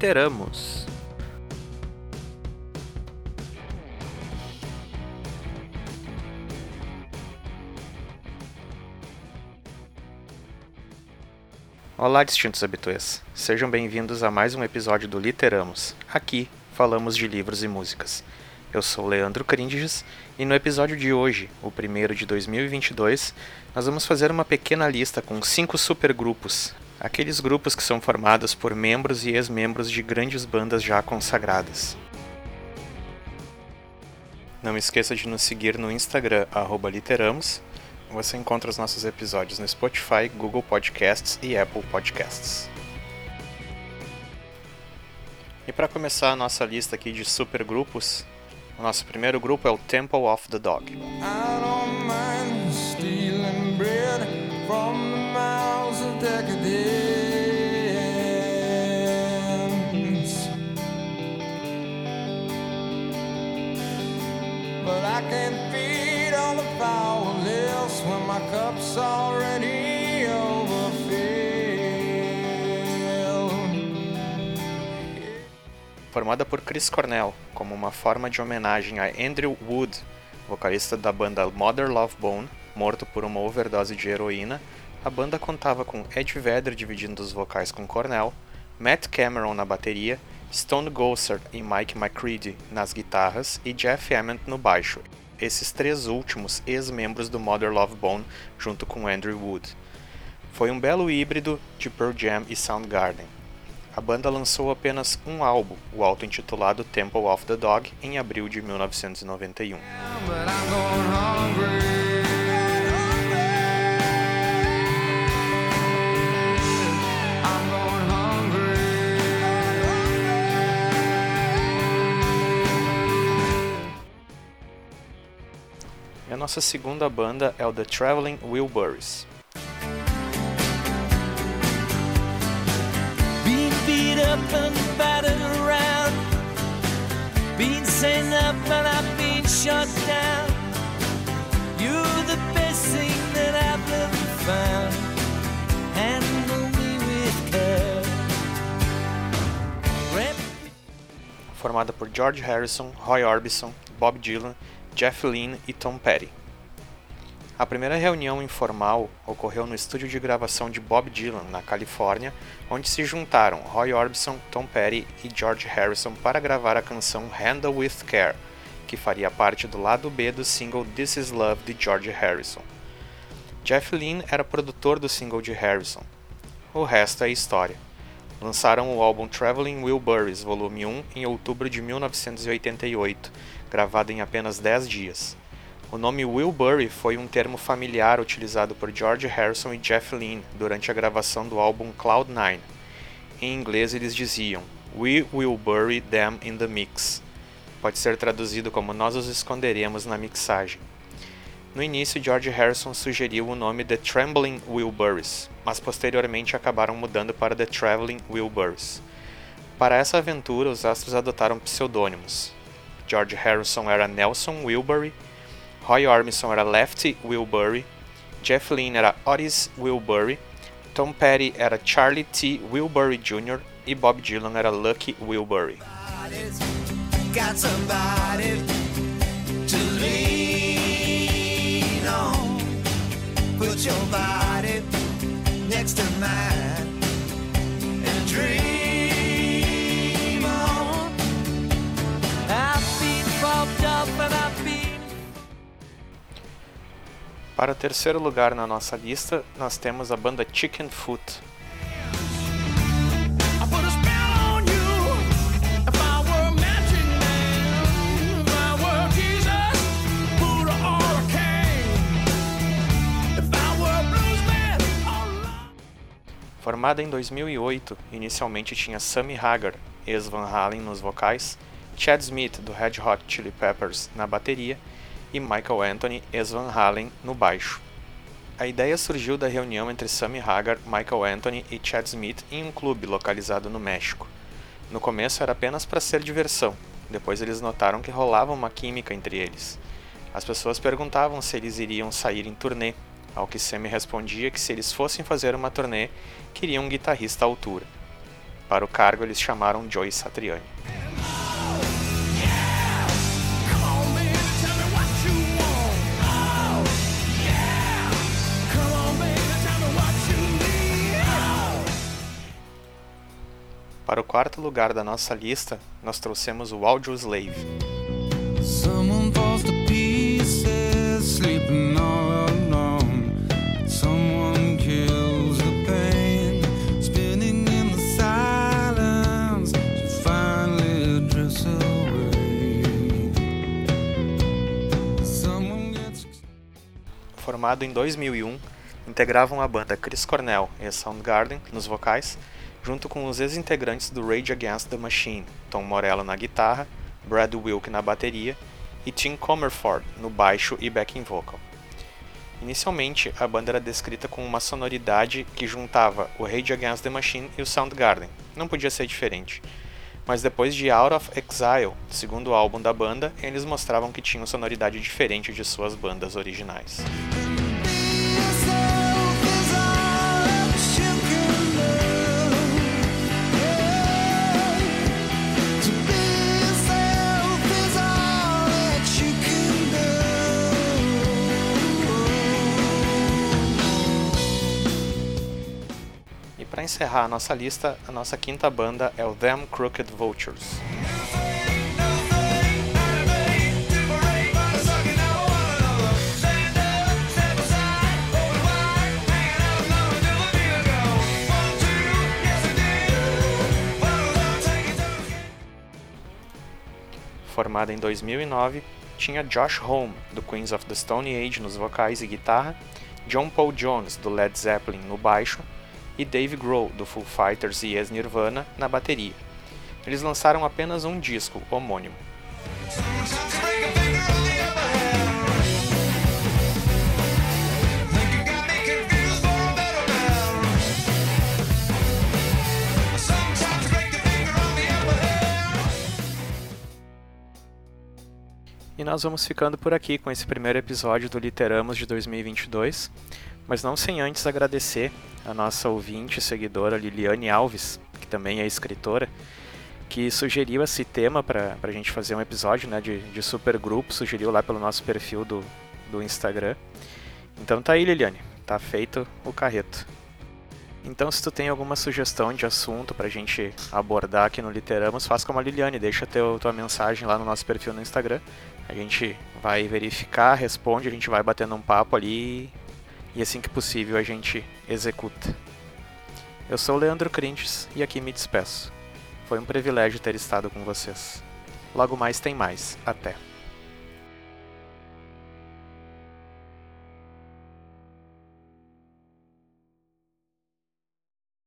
Literamos. Olá, distintos habituês. Sejam bem-vindos a mais um episódio do Literamos. Aqui falamos de livros e músicas. Eu sou Leandro Cringes e no episódio de hoje, o primeiro de 2022, nós vamos fazer uma pequena lista com cinco supergrupos, aqueles grupos que são formados por membros e ex-membros de grandes bandas já consagradas. Não esqueça de nos seguir no Instagram, literamos. Você encontra os nossos episódios no Spotify, Google Podcasts e Apple Podcasts. E para começar a nossa lista aqui de supergrupos, o nosso primeiro grupo é o Temple of the Dog. Formada por Chris Cornell, como uma forma de homenagem a Andrew Wood, vocalista da banda Mother Love Bone, morto por uma overdose de heroína, a banda contava com Ed Vedder dividindo os vocais com Cornell, Matt Cameron na bateria Stone Gossard e Mike McCready nas guitarras e Jeff Ament no baixo, esses três últimos ex-membros do Mother Love Bone junto com Andrew Wood. Foi um belo híbrido de Pearl Jam e Soundgarden. A banda lançou apenas um álbum, o auto-intitulado Temple of the Dog, em abril de 1991. Nossa segunda banda é o The Traveling Wilburys. Formada por George Harrison, Roy Orbison, Bob Dylan Jeff Lynne e Tom Petty. A primeira reunião informal ocorreu no estúdio de gravação de Bob Dylan, na Califórnia, onde se juntaram Roy Orbison, Tom Petty e George Harrison para gravar a canção Handle With Care, que faria parte do lado B do single This Is Love de George Harrison. Jeff Lynne era produtor do single de Harrison. O resto é história. Lançaram o álbum Traveling Wilburys Volume 1 em outubro de 1988, gravado em apenas 10 dias. O nome Wilbury foi um termo familiar utilizado por George Harrison e Jeff Lynne durante a gravação do álbum Cloud9. Em inglês eles diziam We will bury them in the mix. Pode ser traduzido como Nós os esconderemos na mixagem. No início, George Harrison sugeriu o nome The Trembling Wilburys, mas posteriormente acabaram mudando para The Traveling Wilburys. Para essa aventura, os astros adotaram pseudônimos. George Harrison era Nelson Wilbury, Roy Orbison era Lefty Wilbury, Jeff Lynne era Otis Wilbury, Tom Petty era Charlie T. Wilbury Jr. e Bob Dylan era Lucky Wilbury. Para o terceiro lugar na nossa lista, nós temos a banda Chicken Foot. Formada em 2008, inicialmente tinha Sammy Hagar, ex-Van Halen nos vocais, Chad Smith do Red Hot Chili Peppers na bateria e Michael Anthony ex-Van Halen no baixo. A ideia surgiu da reunião entre Sammy Hagar, Michael Anthony e Chad Smith em um clube localizado no México. No começo era apenas para ser diversão, depois eles notaram que rolava uma química entre eles. As pessoas perguntavam se eles iriam sair em turnê, ao que Sammy respondia que se eles fossem fazer uma turnê, queriam um guitarrista à altura. Para o cargo, eles chamaram Joey Satriani. Para o quarto lugar da nossa lista, nós trouxemos o Audio Slave. Formado em 2001, integravam a banda Chris Cornell e Soundgarden nos vocais junto com os ex-integrantes do Rage Against the Machine, Tom Morello na guitarra, Brad Wilk na bateria e Tim Comerford no baixo e backing vocal. Inicialmente, a banda era descrita com uma sonoridade que juntava o Rage Against the Machine e o Soundgarden, não podia ser diferente. Mas depois de Out of Exile, segundo álbum da banda, eles mostravam que tinham sonoridade diferente de suas bandas originais. Para encerrar a nossa lista, a nossa quinta banda é o Them Crooked Vultures. Formada em 2009, tinha Josh Homme, do Queens of the Stone Age, nos vocais e guitarra, John Paul Jones, do Led Zeppelin, no baixo, e Dave Grohl, do Foo Fighters e ex-Nirvana, na bateria. Eles lançaram apenas um disco, homônimo. E nós vamos ficando por aqui com esse primeiro episódio do Literamos de 2022 mas não sem antes agradecer a nossa ouvinte e seguidora Liliane Alves, que também é escritora, que sugeriu esse tema para a gente fazer um episódio né, de, de supergrupo, sugeriu lá pelo nosso perfil do, do Instagram. Então tá aí, Liliane, tá feito o carreto. Então, se tu tem alguma sugestão de assunto para a gente abordar aqui no Literamos, faz como a Liliane, deixa teu, tua mensagem lá no nosso perfil no Instagram. A gente vai verificar, responde, a gente vai batendo um papo ali e assim que possível a gente executa. Eu sou Leandro Crintes e aqui me despeço. Foi um privilégio ter estado com vocês. Logo mais tem mais. Até.